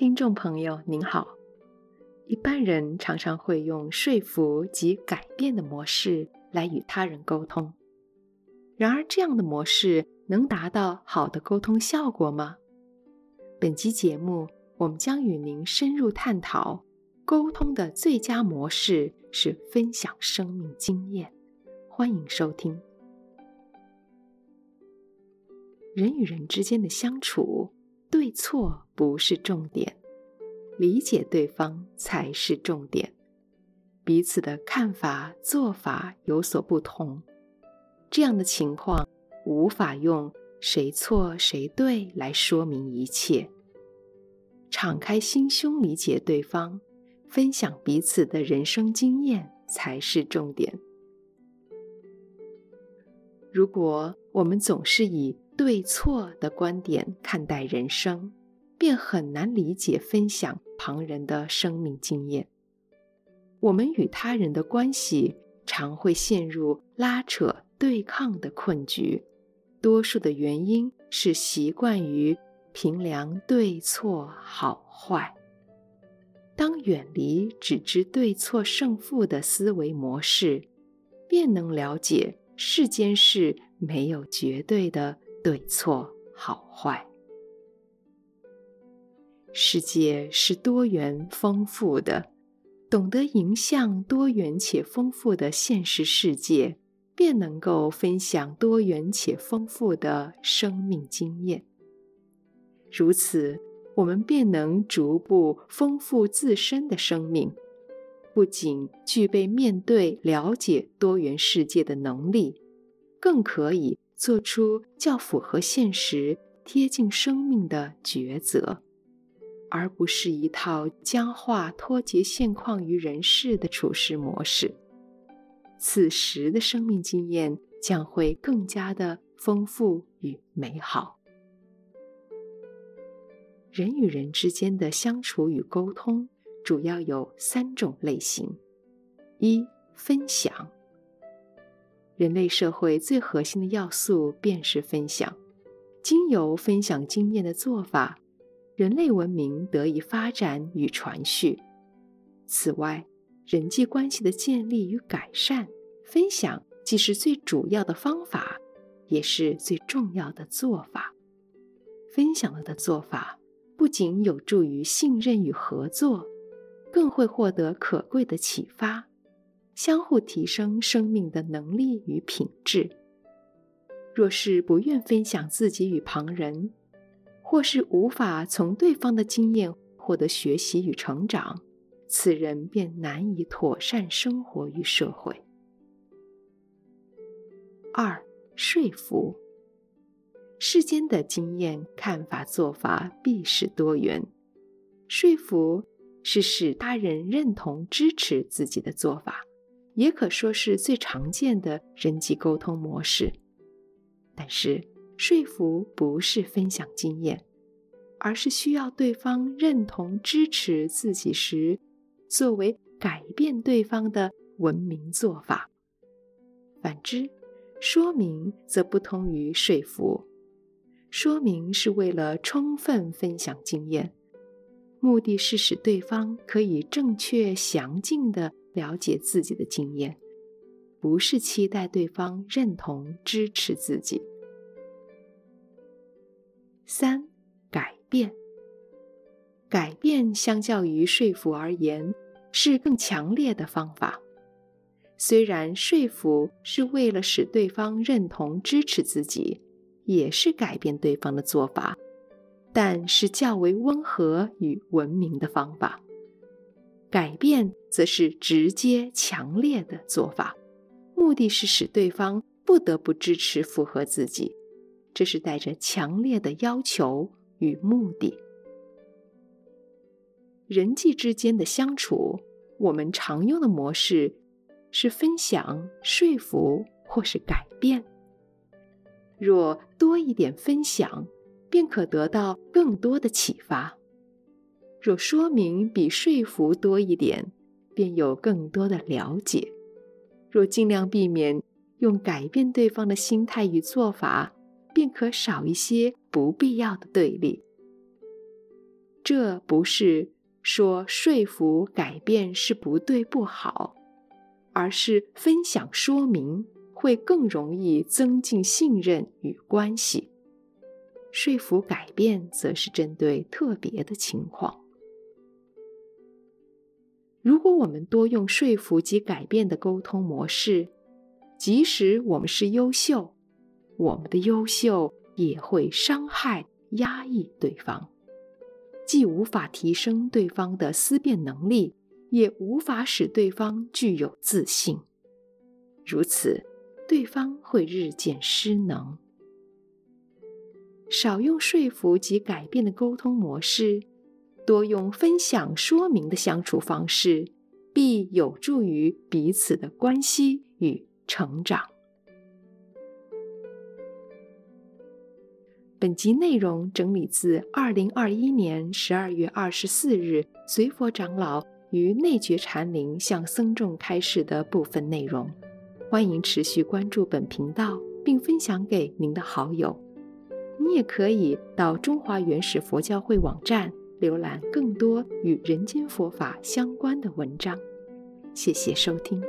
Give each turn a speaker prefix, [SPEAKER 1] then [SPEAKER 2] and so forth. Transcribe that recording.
[SPEAKER 1] 听众朋友您好，一般人常常会用说服及改变的模式来与他人沟通。然而，这样的模式能达到好的沟通效果吗？本期节目，我们将与您深入探讨，沟通的最佳模式是分享生命经验。欢迎收听。人与人之间的相处，对错不是重点，理解对方才是重点。彼此的看法、做法有所不同，这样的情况无法用谁错谁对来说明一切。敞开心胸，理解对方，分享彼此的人生经验才是重点。如果我们总是以对错的观点看待人生，便很难理解分享旁人的生命经验。我们与他人的关系常会陷入拉扯、对抗的困局，多数的原因是习惯于评量对错好坏。当远离只知对错胜负的思维模式，便能了解世间事没有绝对的。对错好坏，世界是多元丰富的，懂得迎向多元且丰富的现实世界，便能够分享多元且丰富的生命经验。如此，我们便能逐步丰富自身的生命，不仅具备面对了解多元世界的能力，更可以。做出较符合现实、贴近生命的抉择，而不是一套僵化、脱节现况于人世的处事模式。此时的生命经验将会更加的丰富与美好。人与人之间的相处与沟通主要有三种类型：一、分享。人类社会最核心的要素便是分享。经由分享经验的做法，人类文明得以发展与传续。此外，人际关系的建立与改善，分享既是最主要的方法，也是最重要的做法。分享了的做法，不仅有助于信任与合作，更会获得可贵的启发。相互提升生命的能力与品质。若是不愿分享自己与旁人，或是无法从对方的经验获得学习与成长，此人便难以妥善生活于社会。二、说服。世间的经验、看法、做法必是多元，说服是使他人认同、支持自己的做法。也可说是最常见的人际沟通模式，但是说服不是分享经验，而是需要对方认同支持自己时，作为改变对方的文明做法。反之，说明则不同于说服，说明是为了充分分享经验，目的是使对方可以正确详尽的。了解自己的经验，不是期待对方认同支持自己。三、改变。改变相较于说服而言，是更强烈的方法。虽然说服是为了使对方认同支持自己，也是改变对方的做法，但是较为温和与文明的方法。改变则是直接、强烈的做法，目的是使对方不得不支持、符合自己。这是带着强烈的要求与目的。人际之间的相处，我们常用的模式是分享、说服或是改变。若多一点分享，便可得到更多的启发。若说明比说服多一点，便有更多的了解；若尽量避免用改变对方的心态与做法，便可少一些不必要的对立。这不是说说服改变是不对不好，而是分享说明会更容易增进信任与关系。说服改变则是针对特别的情况。如果我们多用说服及改变的沟通模式，即使我们是优秀，我们的优秀也会伤害、压抑对方，既无法提升对方的思辨能力，也无法使对方具有自信。如此，对方会日渐失能。少用说服及改变的沟通模式。多用分享说明的相处方式，必有助于彼此的关系与成长。本集内容整理自二零二一年十二月二十四日随佛长老于内觉禅林向僧众开示的部分内容。欢迎持续关注本频道，并分享给您的好友。你也可以到中华原始佛教会网站。浏览更多与人间佛法相关的文章，谢谢收听。